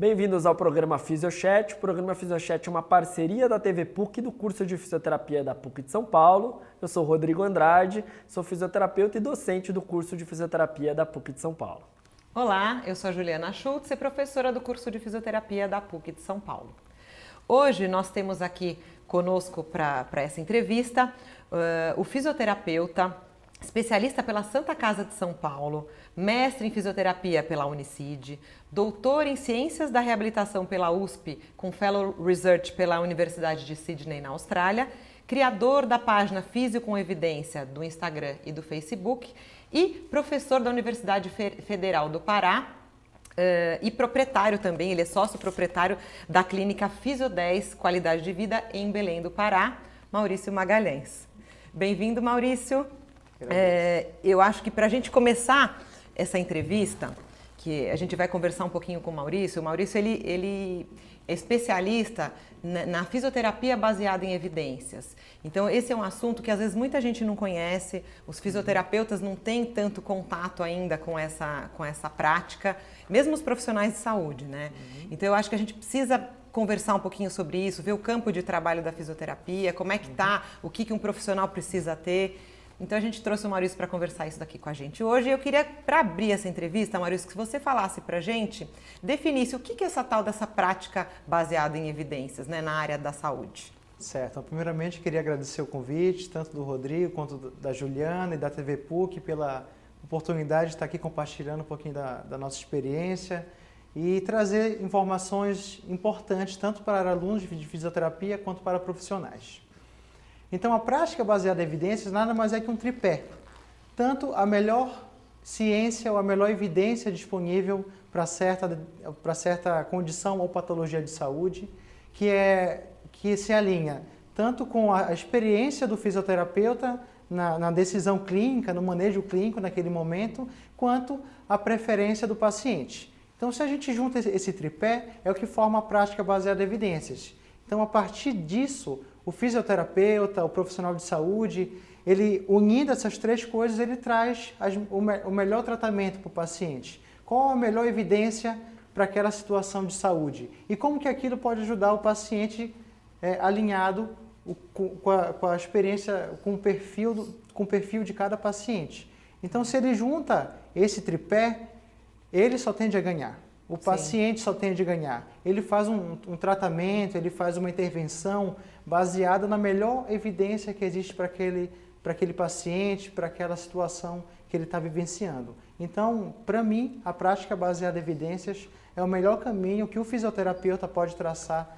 Bem-vindos ao programa Fisiochat. O programa Fisiochat é uma parceria da TV PUC e do curso de fisioterapia da PUC de São Paulo. Eu sou Rodrigo Andrade, sou fisioterapeuta e docente do curso de fisioterapia da PUC de São Paulo. Olá, eu sou a Juliana Schultz e professora do curso de fisioterapia da PUC de São Paulo. Hoje nós temos aqui conosco para essa entrevista uh, o fisioterapeuta, especialista pela Santa Casa de São Paulo, mestre em fisioterapia pela Unicid, doutor em ciências da reabilitação pela USP, com fellow research pela Universidade de Sydney na Austrália, criador da página Físio com Evidência do Instagram e do Facebook e professor da Universidade Federal do Pará, Uh, e proprietário também, ele é sócio proprietário da clínica Fisio 10 Qualidade de Vida em Belém do Pará, Maurício Magalhães. Bem-vindo, Maurício. É, eu acho que para a gente começar essa entrevista, que a gente vai conversar um pouquinho com o Maurício, o Maurício ele, ele é especialista na, na, fisioterapia baseada em evidências. Então, esse é um assunto que às vezes muita gente não conhece, os fisioterapeutas não têm tanto contato ainda com essa, com essa prática, mesmo os profissionais de saúde, né? Uhum. Então, eu acho que a gente precisa conversar um pouquinho sobre isso, ver o campo de trabalho da fisioterapia, como é que está, o que, que um profissional precisa ter. Então a gente trouxe o Maurício para conversar isso daqui com a gente hoje. Eu queria, para abrir essa entrevista, Maurício, que você falasse para a gente, definisse o que, é essa tal dessa prática baseada em evidências né, na área da saúde. Certo. Então, primeiramente, queria agradecer o convite, tanto do Rodrigo quanto da Juliana e da TV PUC, pela oportunidade de estar aqui compartilhando um pouquinho da, da nossa experiência e trazer informações importantes tanto para alunos de fisioterapia quanto para profissionais. Então, a prática baseada em evidências nada mais é que um tripé. Tanto a melhor ciência ou a melhor evidência disponível para certa, para certa condição ou patologia de saúde, que, é, que se alinha tanto com a experiência do fisioterapeuta na, na, decisão clínica, no manejo clínico naquele momento, quanto a preferência do paciente. Então, se a gente junta esse tripé, é o que forma a prática baseada em evidências. Então, a partir disso, o fisioterapeuta, o profissional de saúde, ele unindo essas três coisas, ele traz as, o, me, o melhor tratamento para o paciente. Qual a melhor evidência para aquela situação de saúde? E como que aquilo pode ajudar o paciente é, alinhado com, a, com, a, experiência, com o, perfil do, com o perfil de cada paciente. Então, se ele junta esse tripé, ele só tende a ganhar. O paciente Sim. só tende a ganhar. Ele faz um, um, tratamento, ele faz uma intervenção baseada na melhor evidência que existe para aquele, aquele paciente, para aquela situação que ele está vivenciando. Então, para mim, a prática baseada em evidências é o melhor caminho que o fisioterapeuta pode traçar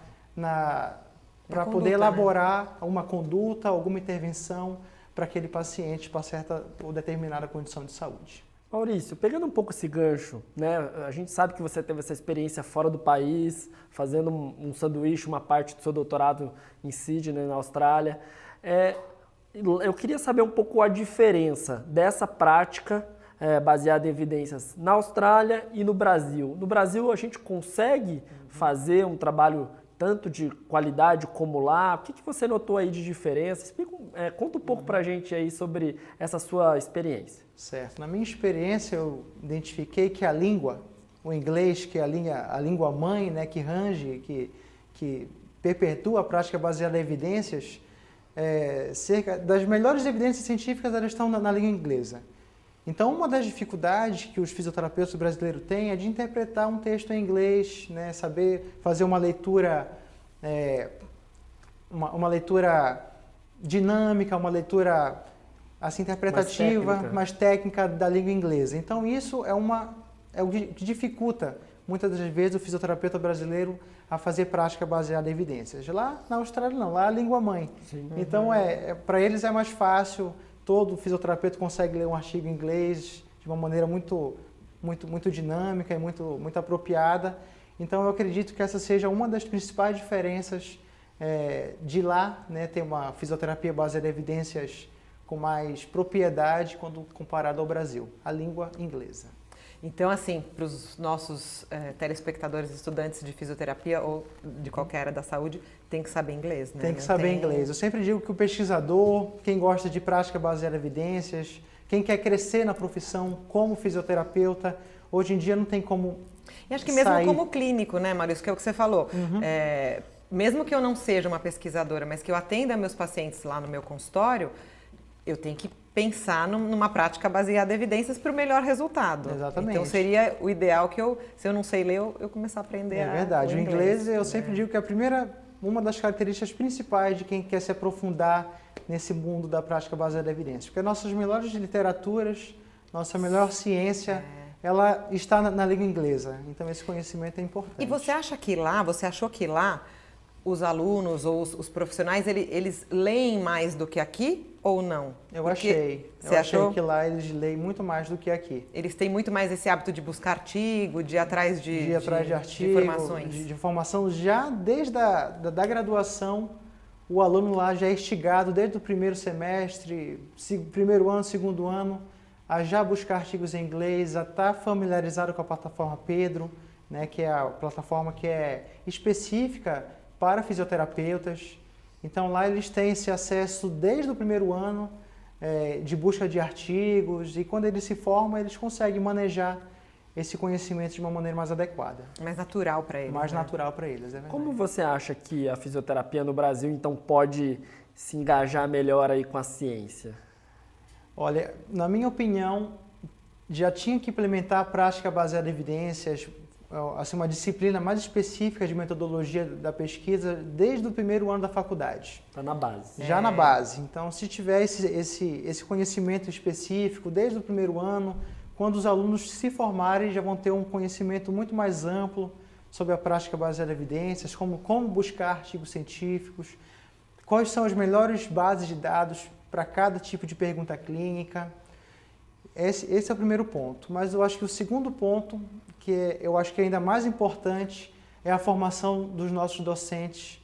para poder né? elaborar né? uma conduta, alguma intervenção para aquele paciente para certa ou determinada condição de saúde. Maurício, pegando um pouco esse gancho, né? A gente sabe que você teve essa experiência fora do país, fazendo um, sanduíche, uma parte do seu doutorado em Sydney, na Austrália. É, eu queria saber um pouco a diferença dessa prática é, baseada em evidências na Austrália e no Brasil. No Brasil, a gente consegue fazer um trabalho tanto de qualidade como lá? O que, que você notou aí de diferença? Explica, é, conta um pouco para a gente aí sobre essa sua experiência. Certo. Na minha experiência, eu identifiquei que a língua, o inglês, que é a, língua, a língua mãe, né, que range, que, que perpetua a prática baseada em evidências, é, cerca das melhores evidências científicas elas estão na, na língua inglesa. Então, uma das dificuldades que os fisioterapeutas brasileiros têm é de interpretar um texto em inglês, né, saber fazer uma leitura, é, uma, uma, leitura dinâmica, uma leitura assim, interpretativa, mais técnica. mais técnica da língua inglesa. Então, isso é, uma, é o que dificulta, muitas das vezes, o fisioterapeuta brasileiro a fazer prática baseada em evidências. Lá na Austrália, não, lá é a língua mãe. Sim. Então, é, é para eles é mais fácil todo fisioterapeuta consegue ler um artigo em inglês de uma maneira muito, muito, muito dinâmica e muito, muito apropriada. Então, eu acredito que essa seja uma das principais diferenças é, de lá, né, ter uma fisioterapia baseada em evidências com mais propriedade quando comparado ao Brasil, a língua inglesa. Então, assim, para os nossos é, telespectadores, estudantes de fisioterapia ou de qualquer área da saúde, tem que saber inglês, né? Tem que saber tem... inglês. Eu sempre digo que o pesquisador, quem gosta de prática baseada em evidências, quem quer crescer na profissão como fisioterapeuta, hoje em dia não tem como E acho que mesmo sair... como clínico, né, Maurício, que é o que você falou, uhum. é, mesmo que eu não seja uma pesquisadora, mas que eu atenda meus pacientes lá no meu consultório, eu tenho que pensar numa prática baseada em evidências para o melhor resultado. Exatamente. Então seria o ideal que eu, se eu não sei ler, eu, eu começar a aprender. É verdade. O inglês, eu sempre é. digo que a primeira, uma das características principais de quem quer se aprofundar nesse mundo da prática baseada em evidências, porque nossas melhores literaturas, nossa melhor ciência é ela está na, na, língua inglesa. Então esse conhecimento é importante. E você acha que lá, você achou que lá os alunos ou os, os profissionais ele, eles leem mais do que aqui ou não? Eu Porque achei. Você eu achou? achei que lá eles leem muito mais do que aqui. Eles têm muito mais esse hábito de buscar artigo, de ir atrás de, de, atrás de, artigo, de informações. De, de, informação já desde a da, da graduação. O aluno lá já é instigado desde o primeiro semestre, primeiro ano, segundo ano, a já buscar artigos em inglês, a estar tá familiarizado com a plataforma Pedro, né, que é a plataforma que é específica para fisioterapeutas. Então lá eles têm esse acesso desde o primeiro ano é, de busca de artigos e quando eles se formam eles conseguem manejar esse conhecimento de uma maneira mais adequada. Mais natural para eles. Mais né? natural para eles, é Como você acha que a fisioterapia no Brasil então pode se engajar melhor aí com a ciência? Olha, na minha opinião, já tinha que implementar a prática baseada em evidências, assim, uma disciplina mais específica de metodologia da pesquisa desde o primeiro ano da faculdade. Está na base. Já é. na base. Então, se tiver esse, esse, esse conhecimento específico desde o primeiro ano, quando os alunos se formarem, já vão ter um conhecimento muito mais amplo sobre a prática baseada em evidências, como, como buscar artigos científicos, quais são as melhores bases de dados para cada tipo de pergunta clínica. Esse, esse, é o primeiro ponto. Mas eu acho que o segundo ponto, que é, eu acho que ainda mais importante, é a formação dos nossos docentes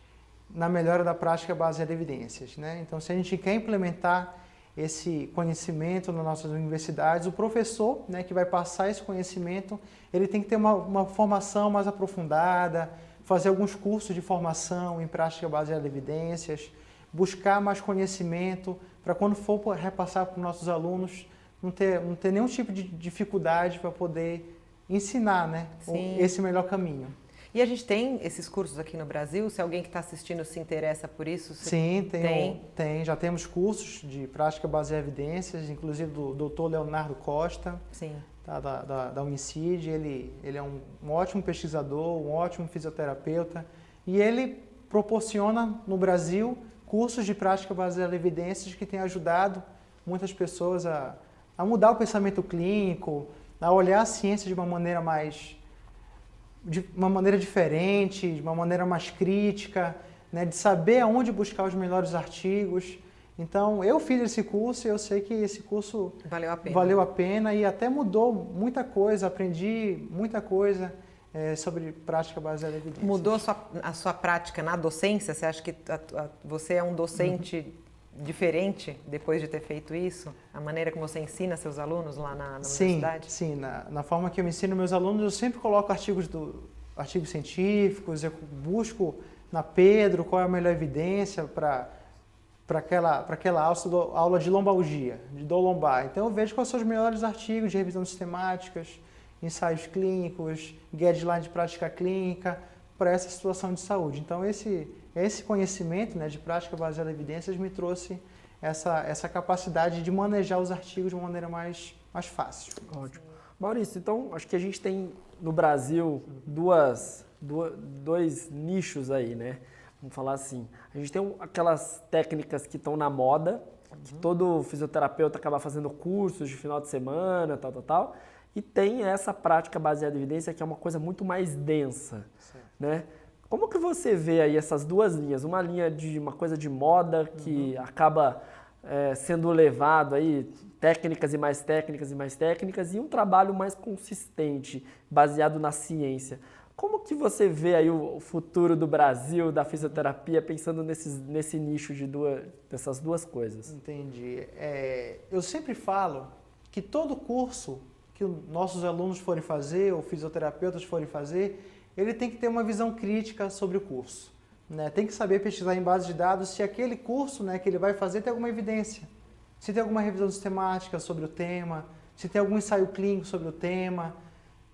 na melhora da prática baseada em evidências. Né? Então, se a gente quer implementar esse conhecimento nas nossas universidades, o professor né, que vai passar esse conhecimento, ele tem que ter uma, uma formação mais aprofundada, fazer alguns cursos de formação em prática baseada em evidências, buscar mais conhecimento, para quando for repassar para os nossos alunos, não ter, não ter nenhum tipo de dificuldade para poder ensinar né, Sim. esse melhor caminho. E a gente tem esses cursos aqui no Brasil? Se alguém que está assistindo se interessa por isso? Sim, tem, tem. tem. Já temos cursos de prática baseada em evidências, inclusive do doutor Leonardo Costa, Sim. Tá, da, da, da Homicide. Ele, ele é um, um ótimo pesquisador, um ótimo fisioterapeuta. E ele proporciona no Brasil cursos de prática baseada em evidências que têm ajudado muitas pessoas a, a mudar o pensamento clínico, a olhar a ciência de uma maneira mais de uma maneira diferente, de uma maneira mais crítica, né, de saber aonde buscar os melhores artigos. Então, eu fiz esse curso e eu sei que esse curso valeu a pena, valeu a pena e até mudou muita coisa, aprendi muita coisa é, sobre prática baseada em evidências. Mudou a sua, a sua prática na docência? Você acha que a, a, você é um docente uhum. Diferente depois de ter feito isso? A maneira como você ensina seus alunos lá na, na sim, universidade? Sim, na, na forma que eu ensino meus alunos, eu sempre coloco artigos, do, artigos científicos, eu busco na Pedro qual é a melhor evidência para para aquela, para aquela aula, aula de lombalgia, de dor lombar. Então eu vejo quais são os melhores artigos de revisão sistemáticas, ensaios clínicos, guideline de prática clínica para essa situação de saúde. Então, esse, esse conhecimento né, de prática baseada em evidências me trouxe essa, essa capacidade de manejar os artigos de uma maneira mais, mais fácil. Ótimo. Maurício, então, acho que a gente tem no Brasil duas, duas, dois nichos aí, né? Vamos falar assim. A gente tem aquelas técnicas que estão na moda, que todo fisioterapeuta acaba fazendo cursos de final de semana, tal, tal, tal. E tem essa prática baseada em evidência que é uma coisa muito mais densa, né? Como que você vê aí essas duas linhas? Uma linha de uma coisa de moda que uhum. acaba é, sendo levado aí técnicas e mais técnicas e mais técnicas e um trabalho mais consistente, baseado na ciência. Como que você vê aí o futuro do Brasil, da fisioterapia, pensando nesses, nesse nicho de duas, dessas duas coisas? Entendi. É, eu sempre falo que todo curso que nossos alunos forem fazer, ou fisioterapeutas forem fazer, ele tem que ter uma visão crítica sobre o curso. Né? Tem que saber pesquisar em base de dados se aquele curso né, que ele vai fazer tem alguma evidência, se tem alguma revisão sistemática sobre o tema, se tem algum ensaio clínico sobre o tema.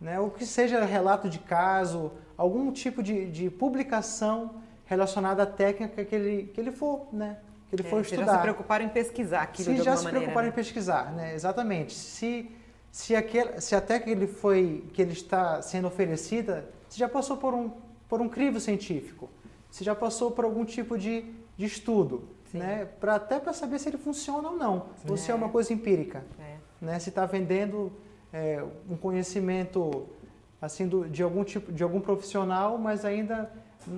né? o que seja relato de caso, algum tipo de, de publicação relacionada à técnica que ele, que ele for, né? que ele é, for estudar. já se preocuparam em pesquisar aquilo se de já alguma se maneira, preocuparam né? em pesquisar, né? Exatamente. Se se aquele, se a técnica que ele foi que ele está sendo oferecida, se já passou por um por um crivo científico, se já passou por algum tipo de, de estudo, Sim. né? Para até para saber se ele funciona ou não, ou se é É. uma coisa empírica, É. né? Se está vendendo é, um conhecimento assim do, de algum tipo de algum profissional, mas ainda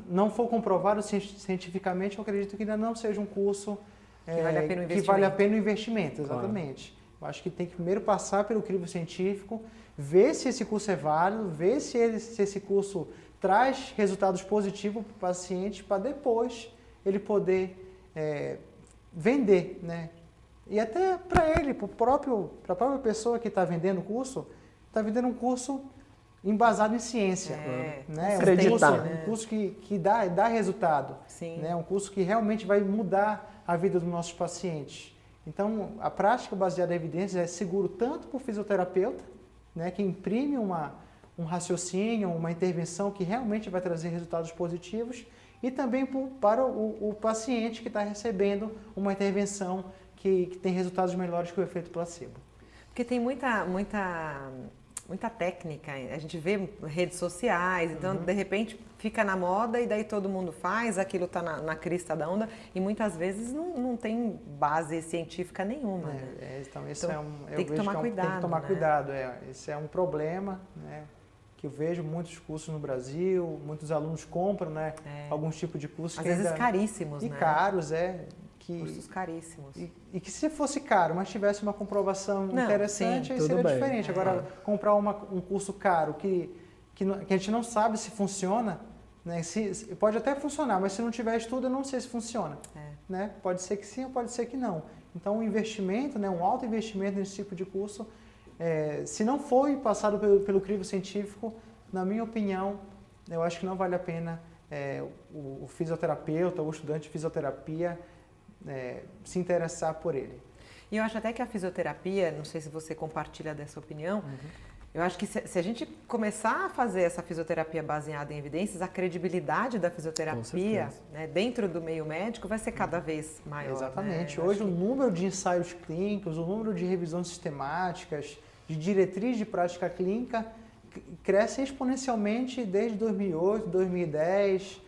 não for comprovado cien- cientificamente, eu acredito que ainda não seja um curso Que vale a pena o que vale a investimento. pena o investimento, exatamente. Eu acho que tem que primeiro passar pelo crivo científico, ver se esse curso é válido, ver se, ele, se esse curso traz resultados positivos para o paciente, para depois ele poder é, vender, né? E até para ele, para próprio, para a própria pessoa que está vendendo o curso, está vendendo um curso embasado em ciência, É, né? Um Acreditar. curso, né? um curso que, que dá, dá resultado, Sim. né? Um curso que realmente vai mudar a vida dos nossos pacientes. Então, a prática baseada em evidências é seguro tanto para o fisioterapeuta, né, que imprime uma, um raciocínio, uma intervenção que realmente vai trazer resultados positivos, e também para o, o paciente que está recebendo uma intervenção que, que tem resultados melhores que o efeito placebo. Porque tem muita, muita, muita técnica. A gente vê redes sociais, então Uhum. de repente fica na moda e daí todo mundo faz, aquilo está na, na crista da onda e muitas vezes não, não tem base científica nenhuma. né? É, é, então, esse Então, é um, eu tem que tomar é um- Tem cuidado, que tomar né? cuidado, é. Esse é um problema, né? Que eu vejo muitos cursos no Brasil, muitos alunos compram, né? É. Alguns tipos de cursos Às que vezes ainda- caríssimos, e né? caros, é. Que, Cursos caríssimos. e, e que se fosse caro, mas tivesse uma comprovação Não, interessante, sim, aí seria bem. diferente. Agora, comprar uma- um curso caro que, que, que a gente não sabe se funciona, né? Se, se- pode até funcionar, mas se não tiver estudo, eu não sei se funciona. É. Né? Pode ser que sim ou pode ser que não. Então, um investimento, né? um alto investimento nesse tipo de curso, é, se não foi passado pelo, pelo crivo científico, na minha opinião, eu acho que não vale a pena é, o, o fisioterapeuta o estudante de fisioterapia é, se interessar por ele. E eu acho até que a fisioterapia, não sei se você compartilha dessa opinião, eu acho que se, a gente começar a fazer essa fisioterapia baseada em evidências, a credibilidade da fisioterapia né, dentro do meio médico vai ser cada vez maior. Exatamente. né? Hoje acho o número de ensaios clínicos, o número de revisões sistemáticas, de diretriz de prática clínica cresce exponencialmente desde 2008, 2010.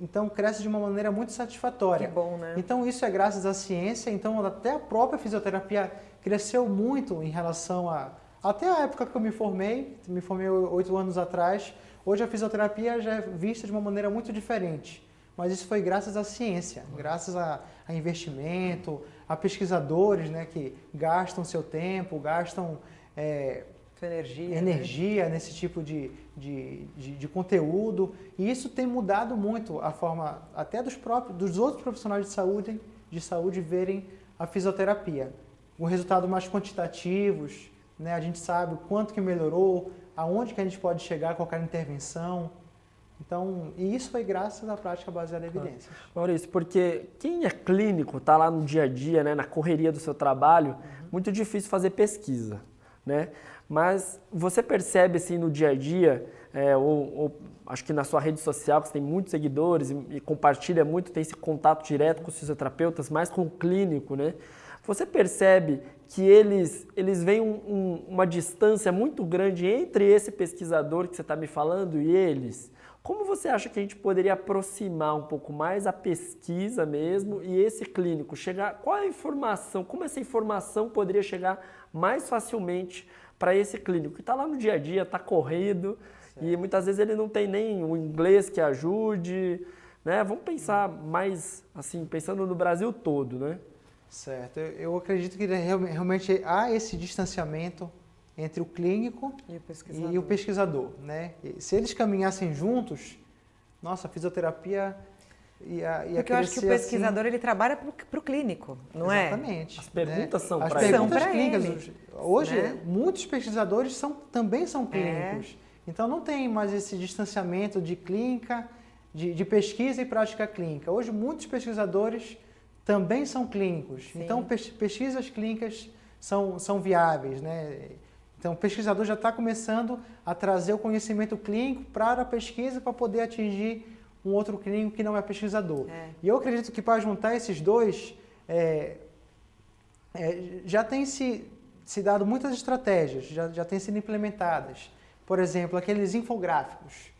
Então cresce de uma maneira muito satisfatória. que bom, né? Então isso é graças à ciência, então até a própria fisioterapia cresceu muito em relação a até a época que eu me formei, me formei oito anos atrás. Hoje a fisioterapia já é vista de uma maneira muito diferente, mas isso foi graças à ciência, graças a, a investimento, a pesquisadores, né, que gastam seu tempo, gastam é, Sua energia. né? energia nesse tipo de, de, de, de conteúdo. E isso tem mudado muito a forma até dos próprios dos outros profissionais de saúde de saúde verem a fisioterapia. Com resultados mais quantitativos né? A gente sabe o quanto que melhorou aonde que a gente pode chegar com qualquer intervenção. Então e isso foi graças à prática baseada em evidências. Maurício, porque quem é clínico, está lá no dia a dia, né, na correria do seu trabalho, muito difícil fazer pesquisa, né? Mas você percebe assim no dia a dia, é, ou, ou acho que na sua rede social, que você tem muitos seguidores e, e compartilha muito, tem esse contato direto com os fisioterapeutas, mais com o clínico, né? Você percebe que eles, eles veem um- um- uma distância muito grande entre esse pesquisador que você está me falando e eles? Como você acha que a gente poderia aproximar um pouco mais a pesquisa mesmo e esse clínico? Chegar, qual a informação, como essa informação poderia chegar mais facilmente para esse clínico que está lá no dia a dia, está corrido e muitas vezes ele não tem nem o inglês que ajude, né? Vamos pensar mais assim, pensando no Brasil todo, né? certo eu, acredito que real- realmente há esse distanciamento entre o clínico E o pesquisador. e o pesquisador, né? E se eles caminhassem juntos, nossa, a fisioterapia ia, ia Porque eu acho que o assim- pesquisador ele trabalha para o clínico, não é? Exatamente. As perguntas né? são As pra ele. perguntas São clínicas. Hoje, né? muitos pesquisadores são, também são É. clínicos. Então, não tem mais esse distanciamento de clínica, de, de pesquisa e prática clínica. Hoje, muitos pesquisadores também são clínicos. Sim. Então, pes- pesquisas clínicas são, são viáveis, né? Então, o pesquisador já está começando a trazer o conhecimento clínico para a pesquisa para poder atingir um outro clínico que não é pesquisador. É. E eu acredito que para juntar esses dois, é, é, já tem se, se dado muitas estratégias, já, já têm sido implementadas. Por exemplo, aqueles infográficos.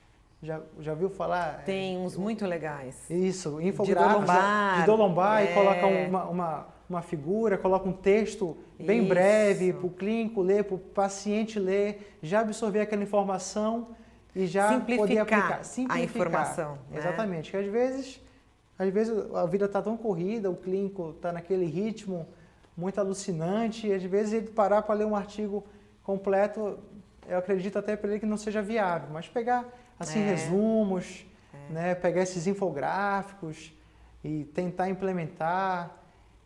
Já, já viu falar? Tem uns muito legais. Isso, infográficos. De lombar. De lombar e coloca uma, uma uma figura, coloca um texto bem Isso. breve para o clínico ler, para o paciente ler, já absorver aquela informação e já Simplificar poder aplicar. Simplificar a informação. Né? Exatamente. Que às vezes, às vezes a vida está tão corrida, o clínico está naquele ritmo muito alucinante, e às vezes ele parar para ler um artigo completo, eu acredito até para ele que não seja viável, mas pegar assim é. resumos, é. Né, pegar esses infográficos e tentar implementar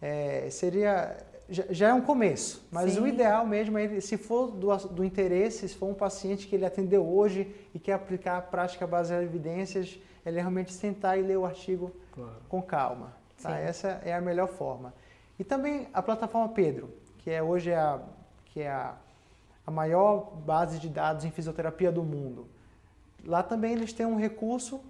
é, seria já, já, é um começo, mas Sim. o ideal mesmo é, se for do, do, interesse, se for um paciente que ele atendeu hoje e quer aplicar a prática baseada em evidências, ele realmente sentar e ler o artigo claro. com calma. Tá? Essa é a melhor forma. E também a plataforma Pedro, que é hoje a, que é a, a maior base de dados em fisioterapia do mundo. Lá também eles têm um recurso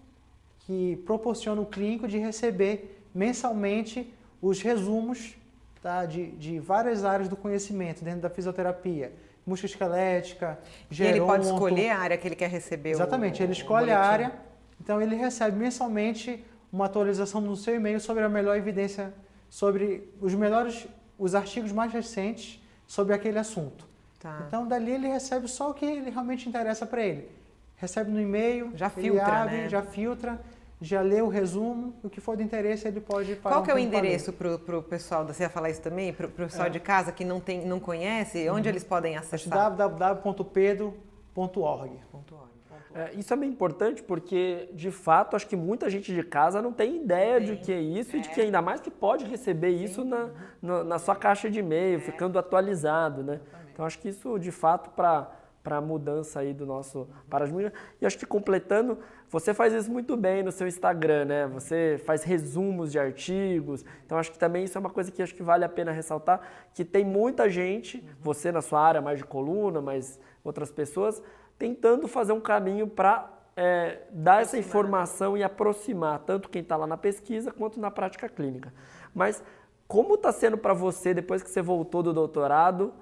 que proporciona o clínico de receber mensalmente os resumos tá, de, de várias áreas do conhecimento dentro da fisioterapia. Musculoesquelética, geronto. E ele pode escolher a área que ele quer receber Exatamente, o, ele escolhe a área, então ele recebe mensalmente uma atualização no seu e-mail sobre a melhor evidência, sobre os melhores, os artigos mais recentes sobre aquele assunto. Tá. Então dali ele recebe só o que ele realmente interessa para ele. Recebe no e-mail, já filtra, abre, né? já filtra já lê o resumo, o que for de interesse ele pode parar Qual que é o endereço para o pessoal, você ia falar isso também, para o pessoal é. de casa que não, tem, não conhece, onde uhum. eles podem acessar? www.pedro.org. É, isso é bem importante porque, de fato, acho que muita gente de casa não tem ideia Sim. de que é isso é. e de que ainda mais que pode receber Sim. isso na, na, na, sua caixa de e-mail, é. ficando atualizado, né? Então, acho que isso, de fato, para para a mudança aí do nosso paradigma. E acho que completando, você faz isso muito bem no seu Instagram, né? Você faz resumos de artigos. Então acho que também isso é uma coisa que acho que vale a pena ressaltar, que tem muita gente, você na sua área mais de coluna, mas outras pessoas, tentando fazer um caminho para é, dar essa informação e aproximar tanto quem está lá na pesquisa quanto na prática clínica. Mas como está sendo para você, depois que você voltou do doutorado,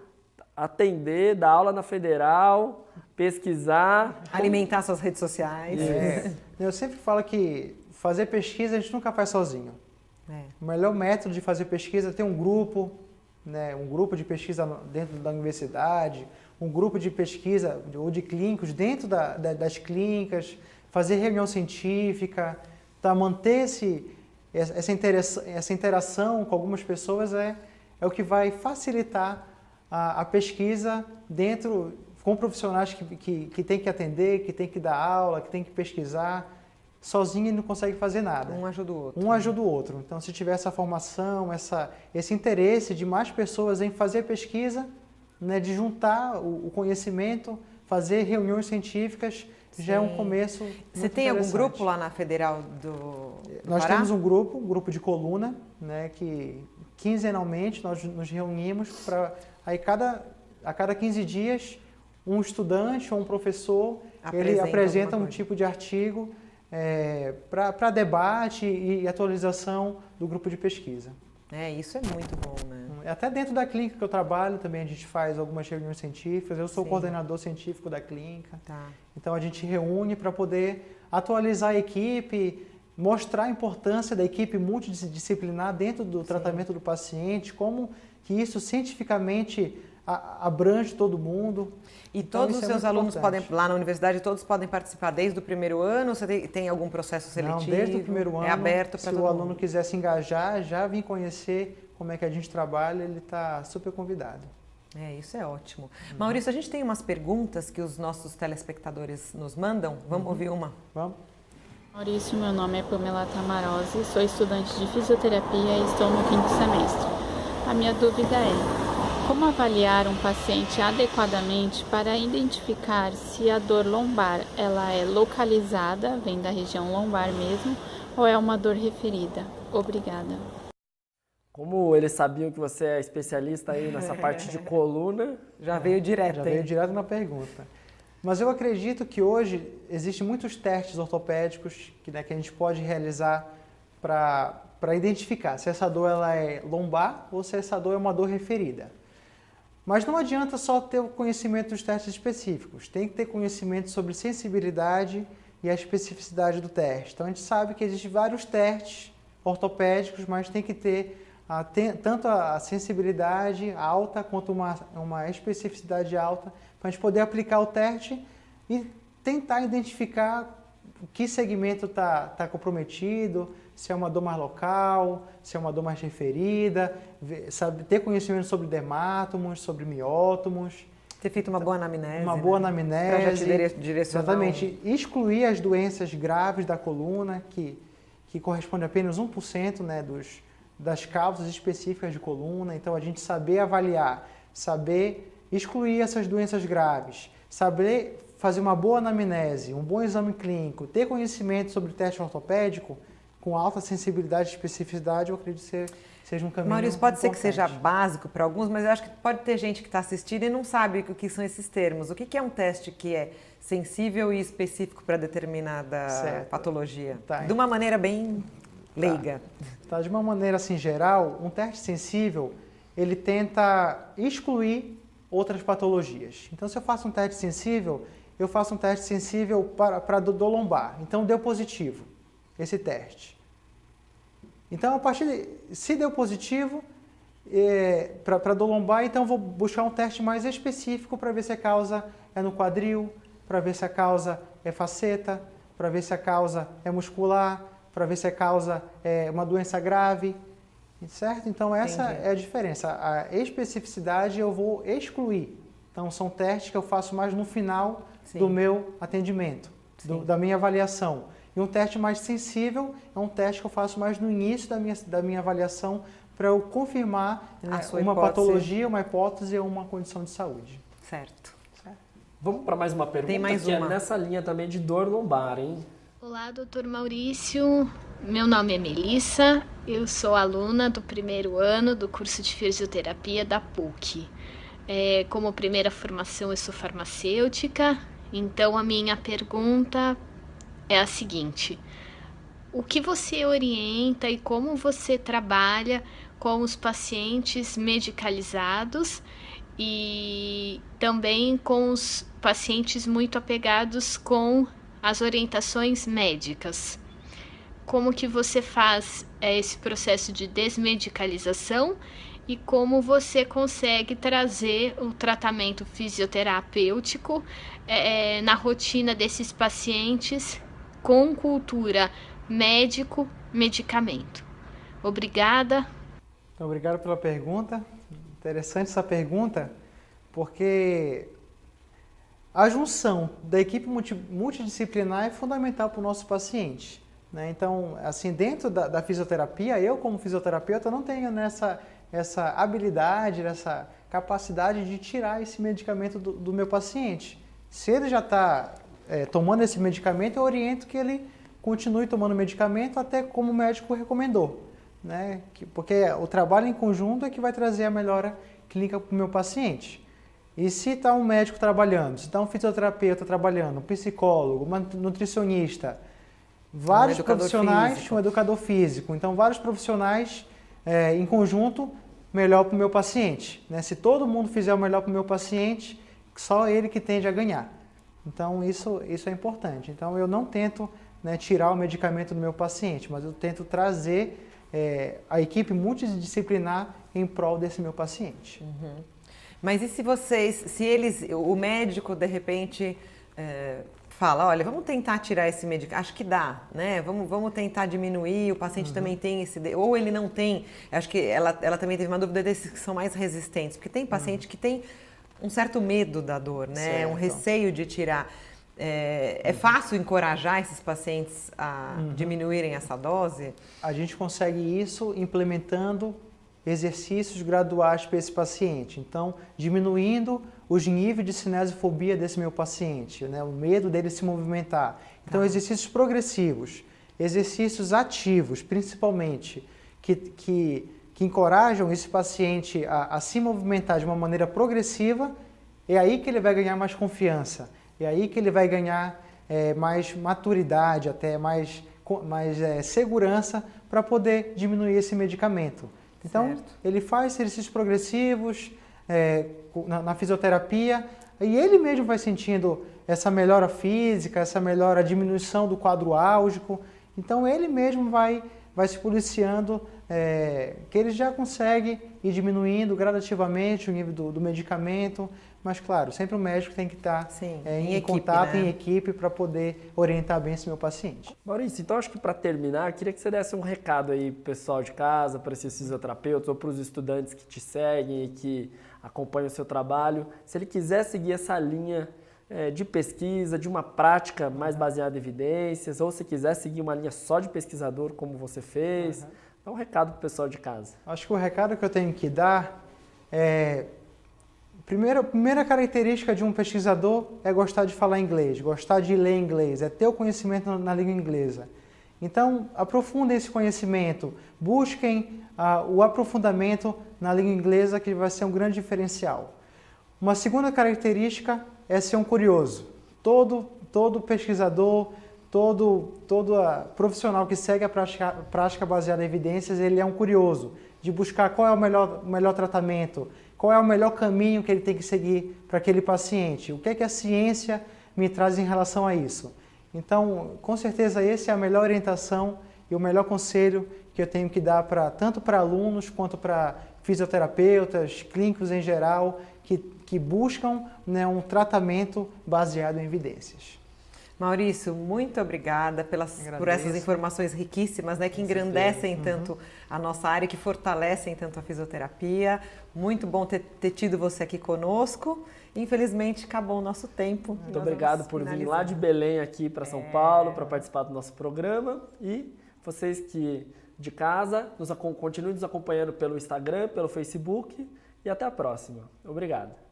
atender, dar aula na federal, pesquisar. Alimentar suas redes sociais. É. Eu sempre falo que fazer pesquisa a gente nunca faz sozinho. É. O melhor método de fazer pesquisa é ter um grupo, né, um grupo de pesquisa dentro da universidade, um grupo de pesquisa ou de clínicos dentro da, da, das clínicas, fazer reunião científica, tá, manter esse, essa, interação, essa interação com algumas pessoas é, é o que vai facilitar a, a pesquisa dentro, com profissionais que, que, que tem que atender, que tem que dar aula, que tem que pesquisar. Sozinho ele não consegue fazer nada. Um ajuda o outro. Um ajuda o outro. Então, se tiver essa formação, essa, esse interesse de mais pessoas em fazer pesquisa, né, de juntar o, o conhecimento, fazer reuniões científicas, Sim. já é um começo. Você tem algum grupo lá na Federal do, do Nós Pará? temos um grupo, um grupo de coluna, né, que quinzenalmente nós nos reunimos para Aí cada, a cada 15 dias, um estudante ou um professor, apresenta ele apresenta um tipo de artigo é, para debate e atualização do grupo de pesquisa. É, isso é muito bom, né? Hum, até dentro da clínica que eu trabalho também a gente faz algumas reuniões científicas. Eu sou Sim. coordenador científico da clínica. Tá. Então a gente reúne para poder atualizar a equipe, mostrar a importância da equipe multidisciplinar dentro do Sim. tratamento do paciente, como que isso cientificamente abrange todo mundo. E então, todos os é seus é alunos importante. podem, lá na universidade, todos podem participar desde o primeiro ano? Você tem, tem algum processo seletivo? Não, desde o primeiro é ano. É aberto para Se o aluno mundo. quiser se engajar, já vir conhecer como é que a gente trabalha, ele está super convidado. É, isso é ótimo. Maurício, a gente tem umas perguntas que os nossos telespectadores nos mandam. Vamos uhum. ouvir uma? Vamos. Maurício, meu nome é Pamela Tamarose, sou estudante de fisioterapia e estou no quinto semestre. A minha dúvida é: como avaliar um paciente adequadamente para identificar se a dor lombar ela é localizada, vem da região lombar mesmo, ou é uma dor referida? Obrigada. Como eles sabiam que você é especialista aí nessa parte de coluna. Já veio direto. Já veio direto na pergunta. Mas eu acredito que hoje existem muitos testes ortopédicos que, né, que a gente pode realizar para identificar se essa dor ela é lombar ou se essa dor é uma dor referida. Mas não adianta só ter o conhecimento dos testes específicos, tem que ter conhecimento sobre sensibilidade e a especificidade do teste. Então a gente sabe que existem vários testes ortopédicos, mas tem que ter a, tem, tanto a sensibilidade alta quanto uma, uma especificidade alta para a gente poder aplicar o teste e tentar identificar que segmento está tá comprometido, se é uma dor mais local, se é uma dor mais referida, sabe, ter conhecimento sobre dermátomos, sobre miótomos. Ter feito uma boa anamnese. Uma boa né? anamnese. Pra já direcionar. Exatamente. Excluir as doenças graves da coluna, que, que corresponde a apenas 1% né, dos, das causas específicas de coluna. Então, a gente saber avaliar, saber excluir essas doenças graves, saber fazer uma boa anamnese, um bom exame clínico, ter conhecimento sobre teste ortopédico com alta sensibilidade e especificidade, eu acredito ser seja um caminho Maurício, pode importante. ser que seja básico para alguns, mas eu acho que pode ter gente que está assistindo e não sabe o que são esses termos. O que é um teste que é sensível e específico para determinada Certo. patologia? Tá. De uma maneira bem leiga. Tá, de uma maneira assim geral, um teste sensível, ele tenta excluir outras patologias. Então, se eu faço um teste sensível, eu faço um teste sensível para, para do, do lombar. Então, deu positivo esse teste. Então, a partir de, se deu positivo é, para do lombar, então vou buscar um teste mais específico para ver se a causa é no quadril, para ver se a causa é faceta, para ver se a causa é muscular, para ver se a causa é uma doença grave, certo? Então essa Entendi. é a diferença. A especificidade eu vou excluir. Então são testes que eu faço mais no final Sim. do meu atendimento, do- da minha avaliação. E um teste mais sensível é um teste que eu faço mais no início da minha, da minha avaliação para eu confirmar né, sua uma hipótese. patologia, uma hipótese ou uma condição de saúde. Certo. Vamos para mais uma pergunta Tem mais que uma. é nessa linha também de dor lombar, hein? Olá, doutor Maurício. Meu nome é Melissa, eu sou aluna do primeiro ano do curso de fisioterapia da PUC. É, como primeira formação, eu sou farmacêutica, então a minha pergunta é a seguinte: o que você orienta e como você trabalha com os pacientes medicalizados e também com os pacientes muito apegados com as orientações médicas. Como que você faz é, esse processo de desmedicalização e como você consegue trazer o tratamento fisioterapêutico é, na rotina desses pacientes com cultura médico-medicamento. Obrigada. Obrigado pela pergunta. Interessante essa pergunta, porque a junção da equipe multi- multidisciplinar é fundamental para o nosso paciente. né? Então, assim, dentro da, da fisioterapia, eu como fisioterapeuta não tenho nessa essa habilidade, essa capacidade de tirar esse medicamento do, do meu paciente. Se ele já está tomando esse medicamento, eu oriento que ele continue tomando medicamento até como o médico recomendou. Né? Que- Porque o trabalho em conjunto é que vai trazer a melhora clínica para o meu paciente. E se está um médico trabalhando, se está um fisioterapeuta trabalhando, um psicólogo, uma nutricionista, vários educador profissionais, físico. um educador físico, então vários profissionais é, em conjunto, melhor para o meu paciente. Né? Se todo mundo fizer o melhor para o meu paciente, só ele que tende a ganhar. Então isso, isso é importante. Então eu não tento né, tirar o medicamento do meu paciente, mas eu tento trazer é, a equipe multidisciplinar em prol desse meu paciente. Mas e se vocês, se eles, o médico de repente é, fala, olha, vamos tentar tirar esse medicamento, acho que dá, né? Vamos, vamos tentar diminuir, o paciente também tem esse, ou ele não tem, acho que ela, ela também teve uma dúvida desses que são mais resistentes, porque tem paciente que tem um certo medo da dor, né? Um Certo. receio de tirar. É, é fácil encorajar esses pacientes a diminuírem essa dose? A gente consegue isso implementando exercícios graduais para esse paciente. Então, diminuindo os níveis de cinesiofobia desse meu paciente, né? o medo dele se movimentar. Então, exercícios progressivos, exercícios ativos, principalmente, que, que, que encorajam esse paciente a, a se movimentar de uma maneira progressiva, é aí que ele vai ganhar mais confiança, é aí que ele vai ganhar é, mais maturidade, até mais, mais é, segurança para poder diminuir esse medicamento. Então, certo. ele faz exercícios progressivos é, na, na fisioterapia e ele mesmo vai sentindo essa melhora física, essa melhora, diminuição do quadro álgico. Então, ele mesmo vai, vai se policiando é, que ele já consegue ir diminuindo gradativamente o nível do, do medicamento, mas claro, sempre o médico tem que estar Sim, é, em, em equipe, contato, né? em equipe, para poder orientar bem esse meu paciente. Maurício, então acho que para terminar, queria que você desse um recado aí pro pessoal de casa, para esses fisioterapeutas ou para os estudantes que te seguem e que acompanham o seu trabalho. Se ele quiser seguir essa linha é, de pesquisa, de uma prática mais baseada em evidências, ou se quiser seguir uma linha só de pesquisador, como você fez. Uhum Dá um recado para o pessoal de casa. Acho que o recado que eu tenho que dar é. Primeira, primeira característica de um pesquisador é gostar de falar inglês, gostar de ler inglês, é ter o conhecimento na língua inglesa. Então, aprofundem esse conhecimento, busquem uh, o aprofundamento na língua inglesa, que vai ser um grande diferencial. Uma segunda característica é ser um curioso. Todo, todo pesquisador, todo, todo profissional que segue a prática, prática baseada em evidências, ele é um curioso de buscar qual é o melhor, melhor tratamento, qual é o melhor caminho que ele tem que seguir para aquele paciente, o que é que a ciência me traz em relação a isso. Então, com certeza, essa é a melhor orientação e o melhor conselho que eu tenho que dar para tanto para alunos quanto para fisioterapeutas, clínicos em geral, que, que buscam né, um tratamento baseado em evidências. Maurício, muito obrigada pelas, por essas informações riquíssimas, né, que engrandecem uhum. tanto a nossa área, que fortalecem tanto a fisioterapia. Muito bom ter, ter tido você aqui conosco. Infelizmente, acabou o nosso tempo. Muito obrigado por vir lá de Belém aqui para São é... Paulo para participar do nosso programa. E vocês que de casa, nos, continuem nos acompanhando pelo Instagram, pelo Facebook. E até a próxima. Obrigado.